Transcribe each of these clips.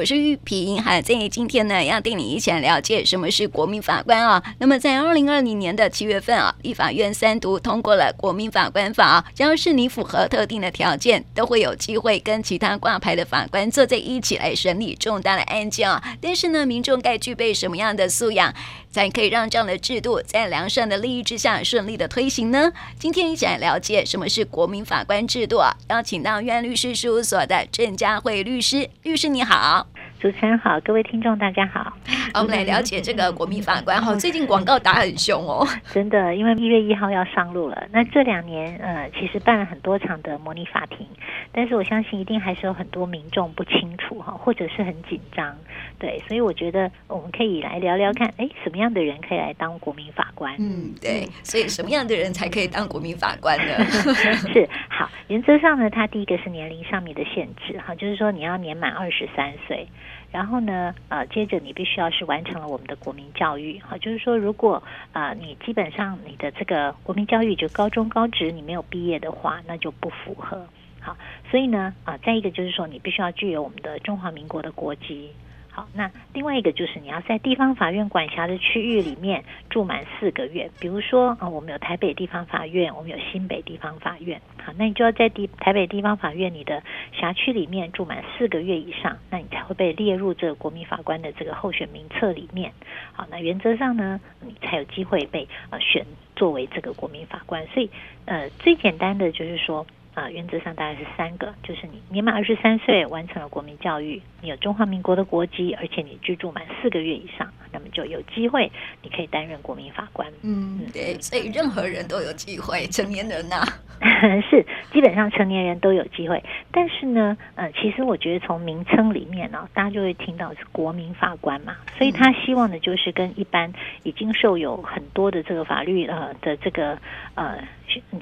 我是玉萍，哈，在今天呢，要带你一起来了解什么是国民法官啊。那么在二零二零年的七月份啊，立法院三读通过了国民法官法，只要是你符合特定的条件，都会有机会跟其他挂牌的法官坐在一起来审理重大的案件啊。但是呢，民众该具备什么样的素养，才可以让这样的制度在良善的利益之下顺利的推行呢？今天一起来了解什么是国民法官制度啊。邀请到院律师事务所的郑佳慧律师，律师你好。主持人好，各位听众大家好。我们来了解这个国民法官哈，最近广告打很凶哦。真的，因为一月一号要上路了。那这两年呃，其实办了很多场的模拟法庭，但是我相信一定还是有很多民众不清楚哈，或者是很紧张。对，所以我觉得我们可以来聊聊看，哎，什么样的人可以来当国民法官？嗯，对。所以什么样的人才可以当国民法官呢？是好，原则上呢，它第一个是年龄上面的限制哈，就是说你要年满二十三岁。然后呢，呃，接着你必须要是完成了我们的国民教育，哈，就是说，如果啊、你基本上你的这个国民教育就高中高职你没有毕业的话，那就不符合，好，所以呢，啊、再一个就是说，你必须要具有我们的中华民国的国籍。好，那另外一个就是你要在地方法院管辖的区域里面住满四个月。比如说啊，我们有台北地方法院，我们有新北地方法院。好，那你就要在地台北地方法院你的辖区里面住满四个月以上，那你才会被列入这个国民法官的这个候选名册里面。好，那原则上呢，你才有机会被呃选作为这个国民法官。所以呃，最简单的就是说。啊，原则上大概是三个，就是你年满二十三岁，完成了国民教育，你有中华民国的国籍，而且你居住满四个月以上，那么就有机会你可以担任国民法官。嗯，对，所以任何人都有机会，成年人呐、啊，是基本上成年人都有机会。但是呢，呃，其实我觉得从名称里面呢、哦，大家就会听到是国民法官嘛，所以他希望的就是跟一般已经受有很多的这个法律呃的这个呃。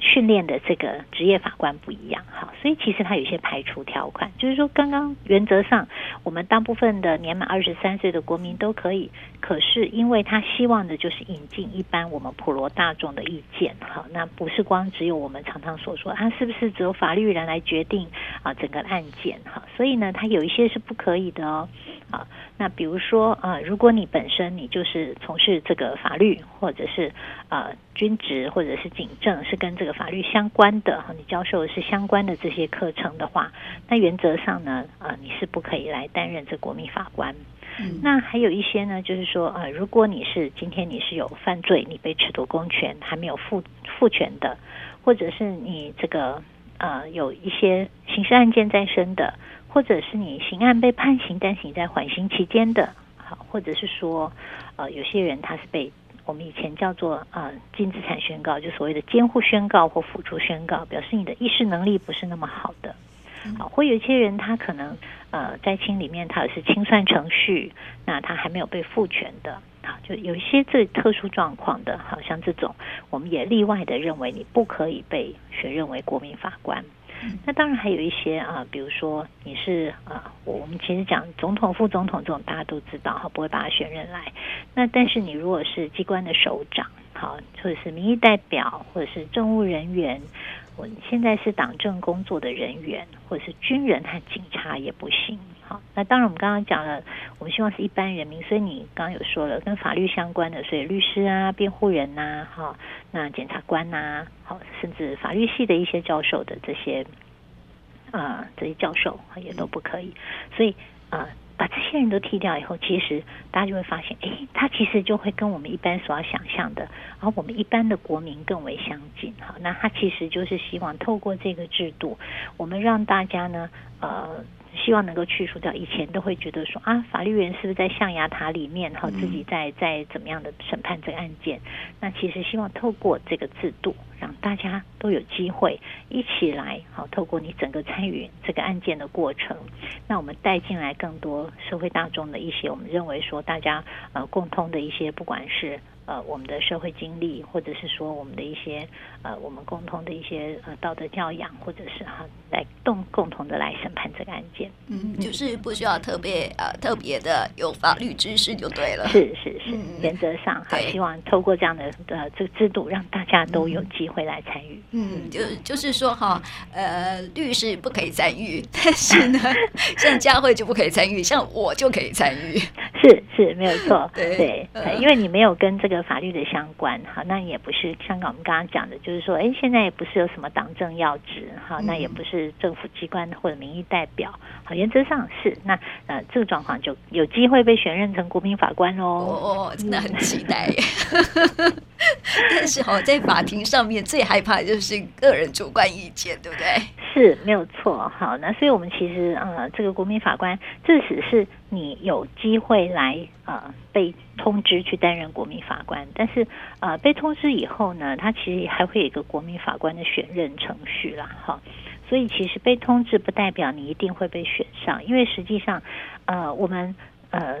训练的这个职业法官不一样，哈，所以其实他有一些排除条款，就是说，刚刚原则上我们大部分的年满二十三岁的国民都可以，可是因为他希望的就是引进一般我们普罗大众的意见，哈，那不是光只有我们常常所说啊，是不是只有法律人来决定啊整个案件，哈，所以呢，他有一些是不可以的哦，啊，那比如说啊，如果你本身你就是从事这个法律或者是啊军职或者是警政是。跟这个法律相关的，你教授是相关的这些课程的话，那原则上呢，呃，你是不可以来担任这国民法官。那还有一些呢，就是说，呃，如果你是今天你是有犯罪，你被褫夺公权还没有复复权的，或者是你这个呃有一些刑事案件在身的，或者是你刑案被判刑，但是你在缓刑期间的，好，或者是说，呃，有些人他是被。我们以前叫做呃净资产宣告，就所谓的监护宣告或辅助宣告，表示你的意识能力不是那么好的。好，会有一些人他可能呃在清里面他是清算程序，那他还没有被复权的，好，就有一些最特殊状况的，好像这种我们也例外的认为你不可以被选任为国民法官。那当然还有一些啊，比如说你是啊，我们其实讲总统、副总统这种大家都知道哈，不会把他选任来。那但是你如果是机关的首长，好，或者是民意代表，或者是政务人员，我现在是党政工作的人员，或者是军人和警察也不行。好，那当然我们刚刚讲了，我们希望是一般人民，所以你刚刚有说了跟法律相关的，所以律师啊、辩护人呐、啊，哈，那检察官呐、啊，好，甚至法律系的一些教授的这些啊、这些教授也都不可以。所以啊、把这些人都剔掉以后，其实大家就会发现，哎，他其实就会跟我们一般所要想象的，而我们一般的国民更为相近。好，那他其实就是希望透过这个制度，我们让大家呢，呃。希望能够去除掉以前都会觉得说啊，法律人是不是在象牙塔里面哈，自己在在怎么样的审判这个案件？那其实希望透过这个制度，让大家都有机会一起来好，透过你整个参与这个案件的过程，那我们带进来更多社会大众的一些我们认为说大家呃共通的一些不管是。呃，我们的社会经历，或者是说我们的一些呃，我们共同的一些呃道德教养，或者是哈、啊，来共共同的来审判这个案件。嗯，就是不需要特别呃特别的有法律知识就对了。是是是，原则上哈，希望透过这样的呃这个制度，让大家都有机会来参与。嗯，就就是说哈，呃，律师不可以参与，但是呢，像佳慧就不可以参与，像我就可以参与。是是，没有错。对因为你没有跟这个法律的相关，好，那也不是香港我们刚刚讲的，就是说，哎，现在也不是有什么党政要职，好，那也不是政府机关或者民意代表，好，原则上是。那呃，这个状况就有机会被选任成国民法官喽。哦，真的很期待耶。但是哈，在法庭上面最害怕的就是个人主观意见，对不对？是没有错。好，那所以我们其实呃，这个国民法官，即使是你有机会来呃被通知去担任国民法官，但是呃被通知以后呢，他其实还会有一个国民法官的选任程序啦。哈，所以其实被通知不代表你一定会被选上，因为实际上呃我们呃。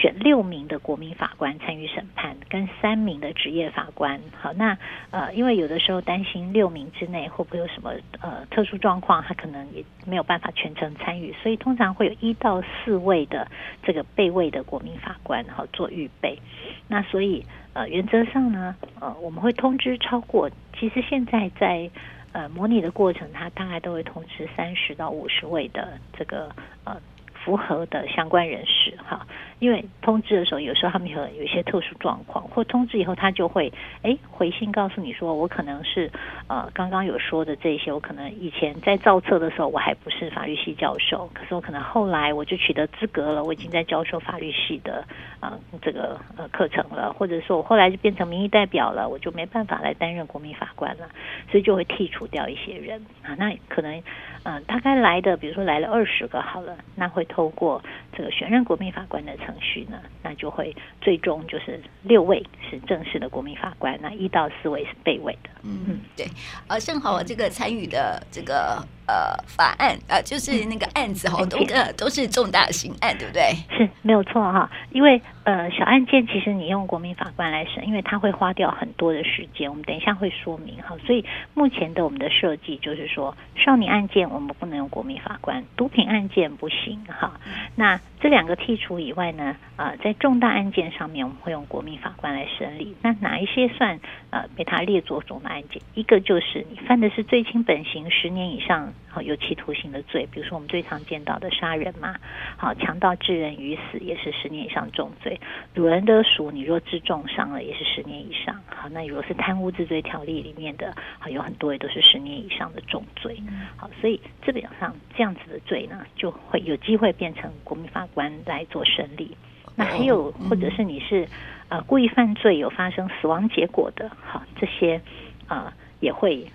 选六名的国民法官参与审判，跟三名的职业法官。好，那呃，因为有的时候担心六名之内会不会有什么呃特殊状况，他可能也没有办法全程参与，所以通常会有一到四位的这个备位的国民法官然后做预备。那所以呃，原则上呢，呃，我们会通知超过，其实现在在呃模拟的过程，他大概都会通知三十到五十位的这个呃。符合的相关人士哈，因为通知的时候，有时候他们有有一些特殊状况，或通知以后，他就会哎回信告诉你说，我可能是呃刚刚有说的这些，我可能以前在造册的时候我还不是法律系教授，可是我可能后来我就取得资格了，我已经在教授法律系的呃这个呃课程了，或者说我后来就变成民意代表了，我就没办法来担任国民法官了，所以就会剔除掉一些人啊，那可能。嗯，大概来的，比如说来了二十个好了，那会透过这个选任国民法官的程序呢，那就会最终就是六位是正式的国民法官，那一到四位是备位的。嗯嗯，对，呃，正好我这个参与的这个呃法案呃，就是那个案子哈，都呃都是重大刑案，对不对？是没有错哈，因为。呃，小案件其实你用国民法官来审，因为它会花掉很多的时间。我们等一下会说明哈，所以目前的我们的设计就是说，少年案件我们不能用国民法官，毒品案件不行哈。那这两个剔除以外呢，呃，在重大案件上面我们会用国民法官来审理。那哪一些算呃被他列作重大案件？一个就是你犯的是最轻本刑十年以上，好有期徒刑的罪，比如说我们最常见到的杀人嘛，好强盗致人于死也是十年以上重罪。掳人勒赎，你若致重伤了，也是十年以上。好，那如果是贪污治罪条例里面的，好有很多也都是十年以上的重罪。好，所以基本上这样子的罪呢，就会有机会变成国民法官来做审理。那还有，或者是你是呃故意犯罪有发生死亡结果的，哈这些呃也会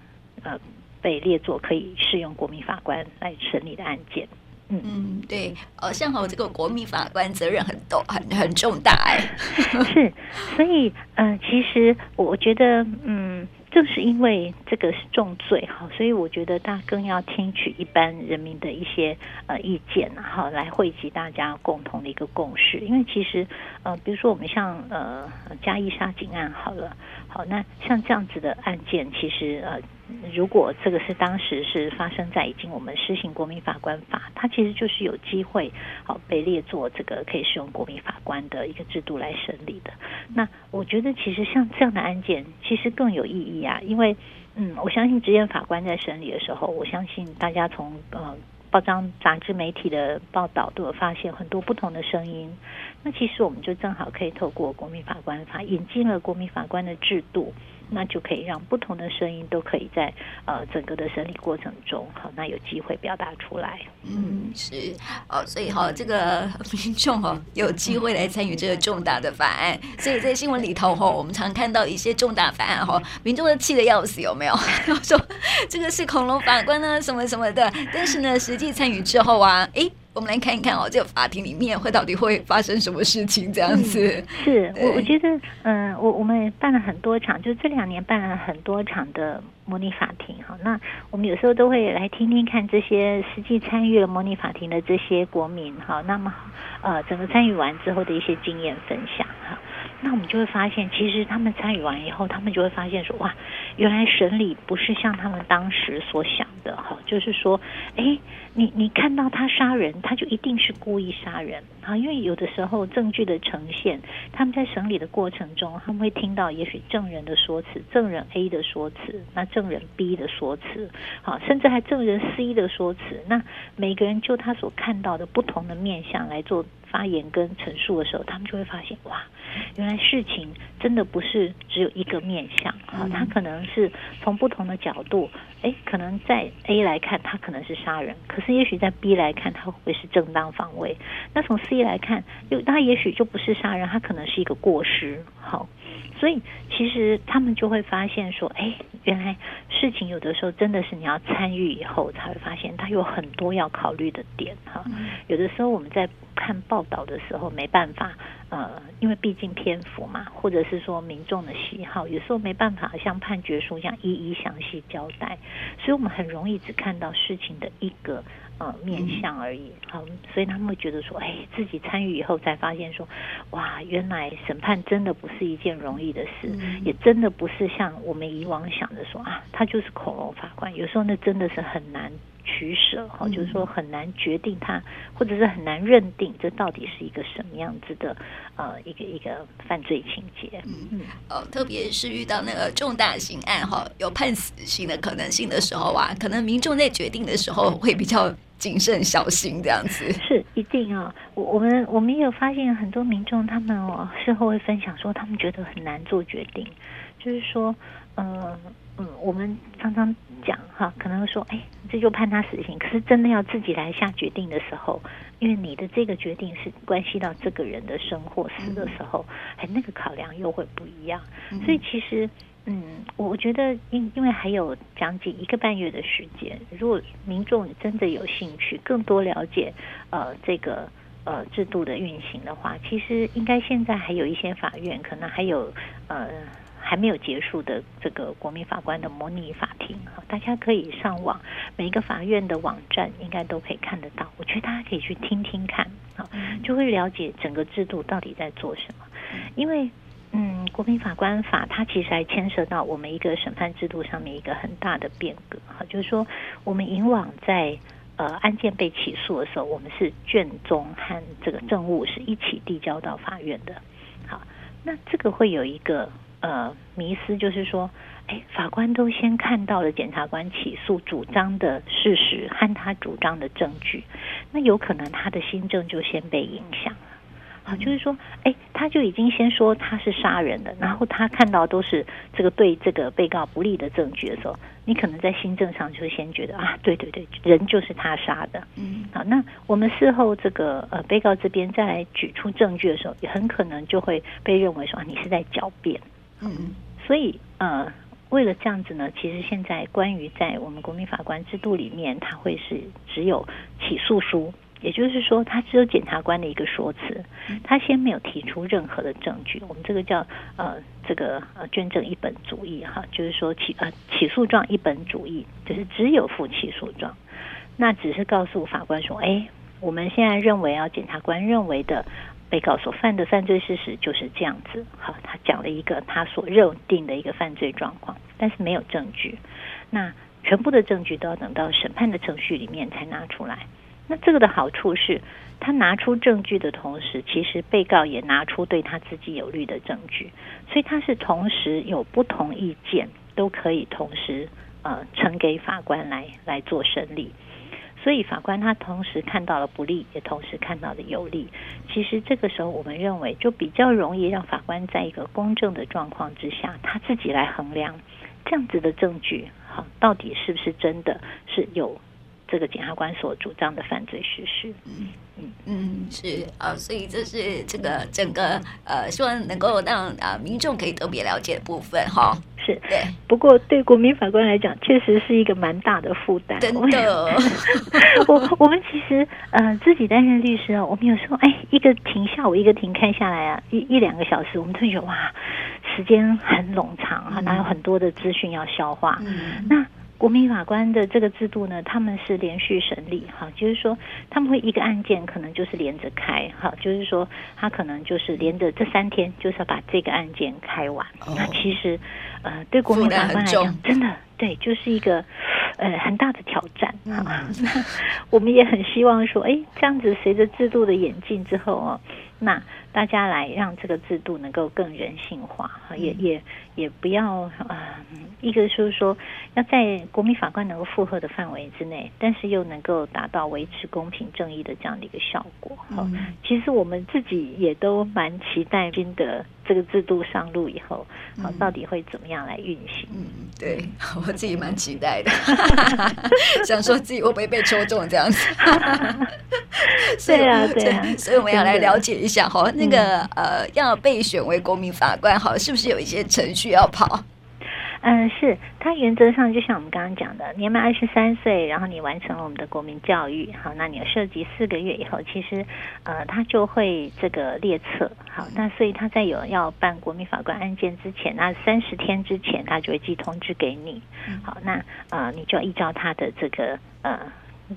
呃被列作可以适用国民法官来审理的案件。嗯嗯，对，呃，像好这个国民法官责任很多，很很重大哎。是，所以，嗯、呃，其实我觉得，嗯，正是因为这个是重罪哈，所以我觉得大家更要听取一般人民的一些呃意见，哈，来汇集大家共同的一个共识。因为其实，呃，比如说我们像呃嘉义杀警案好了，好，那像这样子的案件，其实呃。如果这个是当时是发生在已经我们施行国民法官法，它其实就是有机会好被列作这个可以适用国民法官的一个制度来审理的。那我觉得其实像这样的案件，其实更有意义啊，因为嗯，我相信职业法官在审理的时候，我相信大家从呃报章杂志媒体的报道都有发现很多不同的声音。那其实我们就正好可以透过国民法官法引进了国民法官的制度。那就可以让不同的声音都可以在呃整个的审理过程中，好，那有机会表达出来。嗯，是哦，所以哈，这个 民众哦有机会来参与这个重大的法案。所以在新闻里头哈，我们常看到一些重大法案哈，民众都气得要死，有没有？说这个是恐龙法官呢，什么什么的。但是呢，实际参与之后啊，诶。我们来看一看哦，这个法庭里面会到底会发生什么事情？这样子，嗯、是我我觉得，嗯、呃，我我们也办了很多场，就这两年办了很多场的模拟法庭哈。那我们有时候都会来听听看这些实际参与了模拟法庭的这些国民哈。那么呃，整个参与完之后的一些经验分享哈。那我们就会发现，其实他们参与完以后，他们就会发现说，哇，原来审理不是像他们当时所想的哈，就是说，哎，你你看到他杀人，他就一定是故意杀人。啊，因为有的时候证据的呈现，他们在审理的过程中，他们会听到也许证人的说辞，证人 A 的说辞，那证人 B 的说辞，好，甚至还证人 C 的说辞，那每个人就他所看到的不同的面相来做。发言跟陈述的时候，他们就会发现哇，原来事情真的不是只有一个面相啊，他可能是从不同的角度，诶，可能在 A 来看他可能是杀人，可是也许在 B 来看他会不会是正当防卫？那从 C 来看，又他也许就不是杀人，他可能是一个过失，好。所以，其实他们就会发现说，哎，原来事情有的时候真的是你要参与以后才会发现，它有很多要考虑的点哈。有的时候我们在看报道的时候没办法，呃，因为毕竟篇幅嘛，或者是说民众的喜好，有时候没办法像判决书一样一一详细交代，所以我们很容易只看到事情的一个。呃，面向而已，好，所以他们会觉得说，哎，自己参与以后才发现说，哇，原来审判真的不是一件容易的事，嗯、也真的不是像我们以往想的说啊，他就是恐龙法官，有时候那真的是很难取舍，哈、嗯，就是说很难决定他，或者是很难认定这到底是一个什么样子的呃一个一个犯罪情节，嗯嗯，哦，特别是遇到那个重大刑案哈，有判死刑的可能性的时候啊，可能民众在决定的时候会比较。谨慎小心这样子是一定啊！我我们我们也有发现很多民众，他们哦事后会分享说，他们觉得很难做决定，就是说，嗯嗯，我们常常讲哈，可能会说，哎，这就判他死刑。可是真的要自己来下决定的时候，因为你的这个决定是关系到这个人的生或死的时候，哎，那个考量又会不一样。所以其实。嗯，我觉得因因为还有将近一个半月的时间，如果民众真的有兴趣更多了解呃这个呃制度的运行的话，其实应该现在还有一些法院可能还有呃还没有结束的这个国民法官的模拟法庭啊，大家可以上网，每一个法院的网站应该都可以看得到。我觉得大家可以去听听看啊，就会了解整个制度到底在做什么，因为。嗯，国民法官法它其实还牵涉到我们一个审判制度上面一个很大的变革哈，就是说我们以往在呃案件被起诉的时候，我们是卷宗和这个证物是一起递交到法院的。好，那这个会有一个呃迷思，就是说，哎，法官都先看到了检察官起诉主张的事实和他主张的证据，那有可能他的新证就先被影响了。啊，就是说，哎，他就已经先说他是杀人的，然后他看到都是这个对这个被告不利的证据的时候，你可能在新证上就先觉得啊，对对对，人就是他杀的。嗯，好，那我们事后这个呃被告这边再来举出证据的时候，也很可能就会被认为说啊，你是在狡辩。嗯，所以呃，为了这样子呢，其实现在关于在我们国民法官制度里面，他会是只有起诉书。也就是说，他只有检察官的一个说辞，他先没有提出任何的证据。我们这个叫呃，这个呃，捐赠一本主义哈，就是说起呃起诉状一本主义，就是只有附起诉状，那只是告诉法官说，哎，我们现在认为啊，检察官认为的被告所犯的犯罪事实就是这样子。好，他讲了一个他所认定的一个犯罪状况，但是没有证据。那全部的证据都要等到审判的程序里面才拿出来。那这个的好处是，他拿出证据的同时，其实被告也拿出对他自己有利的证据，所以他是同时有不同意见，都可以同时呃呈给法官来来做审理。所以法官他同时看到了不利，也同时看到了有利。其实这个时候，我们认为就比较容易让法官在一个公正的状况之下，他自己来衡量这样子的证据，好，到底是不是真的是有。这个检察官所主张的犯罪事实，嗯嗯嗯，是啊，所以这是这个整个呃，希望能够让啊民众可以特别了解的部分哈。是对，不过对国民法官来讲，确实是一个蛮大的负担。真的，我我们其实呃自己担任律师啊，我们有时候哎一个庭下午一个庭开下来啊，一一两个小时，我们都觉得哇，时间很冗长啊，哪有很多的资讯要消化。嗯、那国民法官的这个制度呢，他们是连续审理哈，就是说他们会一个案件可能就是连着开哈，就是说他可能就是连着这三天就是要把这个案件开完。哦、那其实呃，对国民法官来讲，真的对，就是一个呃很大的挑战哈。我们也很希望说，哎，这样子随着制度的演进之后哦，那。大家来让这个制度能够更人性化，也也也不要啊、呃，一个就是说要在国民法官能够负荷的范围之内，但是又能够达到维持公平正义的这样的一个效果。哈、嗯，其实我们自己也都蛮期待新的这个制度上路以后，好，到底会怎么样来运行？嗯，对 我自己蛮期待的，想说自己会不会被抽中这样子。对啊，对啊，所以我们要来了解一下哈。那个呃，要被选为国民法官，好，是不是有一些程序要跑？嗯，是。他原则上就像我们刚刚讲的，年满二十三岁，然后你完成了我们的国民教育，好，那你有涉及四个月以后，其实呃，他就会这个列册，好，那所以他在有要办国民法官案件之前，那三十天之前，他就会寄通知给你，好，那呃，你就要依照他的这个呃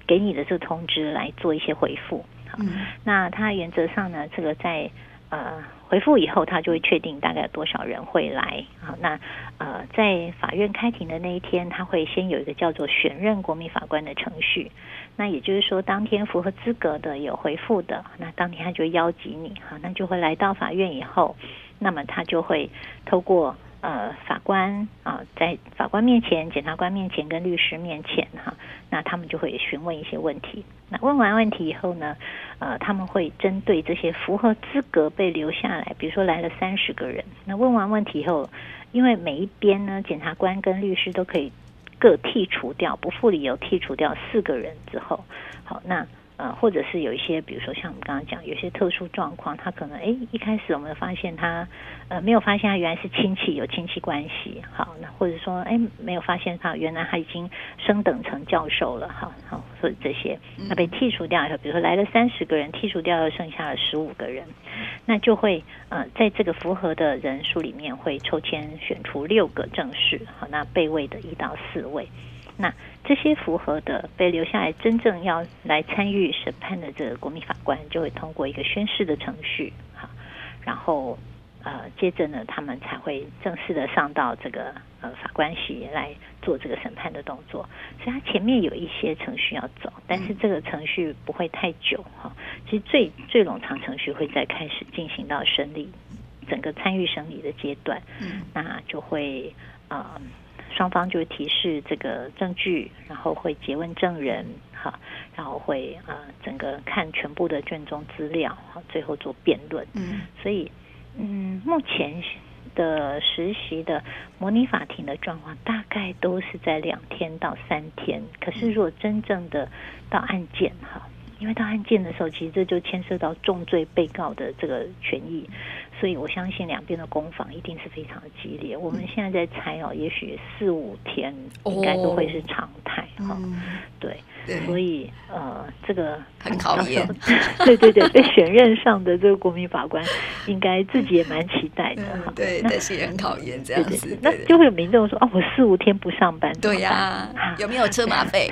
给你的这个通知来做一些回复。嗯，那他原则上呢，这个在呃回复以后，他就会确定大概有多少人会来。好，那呃在法院开庭的那一天，他会先有一个叫做选任国民法官的程序。那也就是说，当天符合资格的有回复的，那当天他就邀集你，好，那就会来到法院以后，那么他就会透过。呃，法官啊，在法官面前、检察官面前、跟律师面前，哈，那他们就会询问一些问题。那问完问题以后呢，呃，他们会针对这些符合资格被留下来，比如说来了三十个人，那问完问题以后，因为每一边呢，检察官跟律师都可以各剔除掉，不附理由剔除掉四个人之后，好，那。呃，或者是有一些，比如说像我们刚刚讲，有些特殊状况，他可能哎，一开始我们发现他呃没有发现他原来是亲戚，有亲戚关系，好，那或者说哎没有发现他原来他已经升等成教授了，好好，所以这些那被剔除掉以后，比如说来了三十个人，剔除掉又剩下了十五个人，那就会呃在这个符合的人数里面会抽签选出六个正式，好，那备位的一到四位。那这些符合的被留下来，真正要来参与审判的这个国民法官，就会通过一个宣誓的程序，哈，然后呃，接着呢，他们才会正式的上到这个呃法官席来做这个审判的动作。所以，他前面有一些程序要走，但是这个程序不会太久哈。其实最最冗长程序会在开始进行到审理，整个参与审理的阶段，嗯，那就会啊。呃双方就提示这个证据，然后会诘问证人，哈，然后会呃整个看全部的卷宗资料，好，最后做辩论。嗯，所以嗯，目前的实习的模拟法庭的状况大概都是在两天到三天。可是如果真正的到案件，哈，因为到案件的时候，其实这就牵涉到重罪被告的这个权益。所以我相信两边的攻防一定是非常的激烈。我们现在在猜哦，也许四五天应该都会是常态哈、哦嗯。对，所以呃，这个很考验。对对对，被选任上的这个国民法官，应该自己也蛮期待的哈、嗯。对，但是也很考验这样子。对对对，那就会有民众说：“哦，我四五天不上班，对呀、啊，有没有车马费？”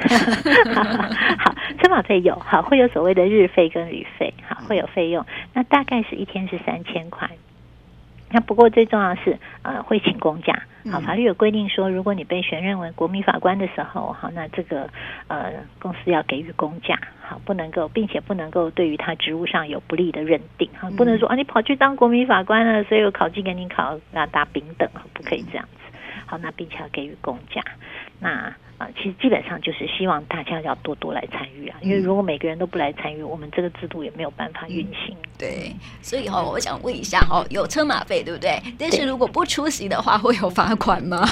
好，车马费有，好，会有所谓的日费跟旅费，好，会有费用。那大概是一天是三千块。那不过最重要的是，呃，会请公假。好，法律有规定说，如果你被选任为国民法官的时候，好，那这个呃公司要给予公假，好，不能够，并且不能够对于他职务上有不利的认定，哈，不能说啊，你跑去当国民法官了，所以我考绩给你考那打丙等，不可以这样子。好，那并且要给予公假，那。啊，其实基本上就是希望大家要多多来参与啊，因为如果每个人都不来参与，我们这个制度也没有办法运行。对，所以哈，我想问一下哈，有车马费对不对？但是如果不出席的话，会有罚款吗？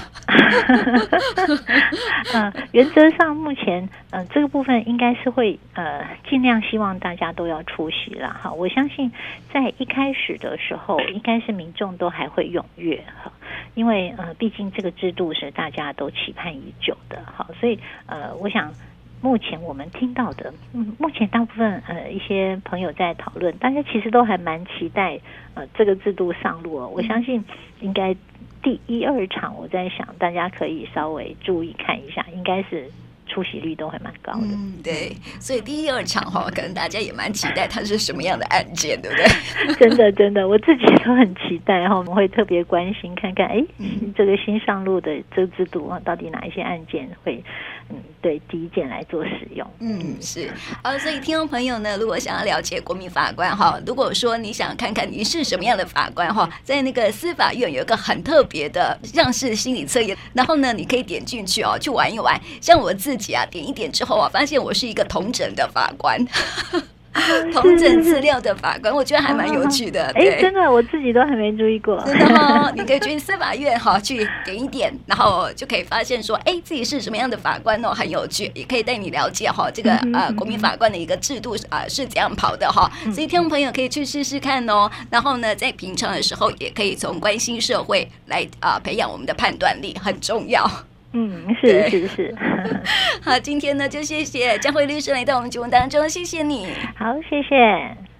嗯，原则上目前，嗯，这个部分应该是会呃尽量希望大家都要出席了哈。我相信在一开始的时候，应该是民众都还会踊跃哈。因为呃，毕竟这个制度是大家都期盼已久的，好，所以呃，我想目前我们听到的，嗯，目前大部分呃一些朋友在讨论，大家其实都还蛮期待呃这个制度上路哦。我相信应该第一二场，我在想大家可以稍微注意看一下，应该是。出席率都还蛮高的，嗯，对，所以第一二场哈，可能大家也蛮期待它是什么样的案件，对不对？真的，真的，我自己都很期待，然后我们会特别关心看看，哎，这个新上路的这个制度啊，到底哪一些案件会，嗯，对，第一件来做使用。嗯，是，啊，所以听众朋友呢，如果想要了解国民法官哈，如果说你想看看你是什么样的法官哈，在那个司法院有一个很特别的像是心理测验，然后呢，你可以点进去哦，去玩一玩，像我自己啊。点一点之后啊，发现我是一个统整的法官，统整资料的法官，我觉得还蛮有趣的。哎、欸，真的，我自己都还没注意过。真的哦，你可以去司法院哈，去点一点，然后就可以发现说，哎，自己是什么样的法官哦，很有趣，也可以带你了解哈，这个呃国民法官的一个制度啊是怎样跑的哈。所以听众朋友可以去试试看哦。然后呢，在平常的时候，也可以从关心社会来啊培养我们的判断力，很重要。嗯，是 是是。好，今天呢就谢谢江慧律师来到我们节目当中，谢谢你。好，谢谢。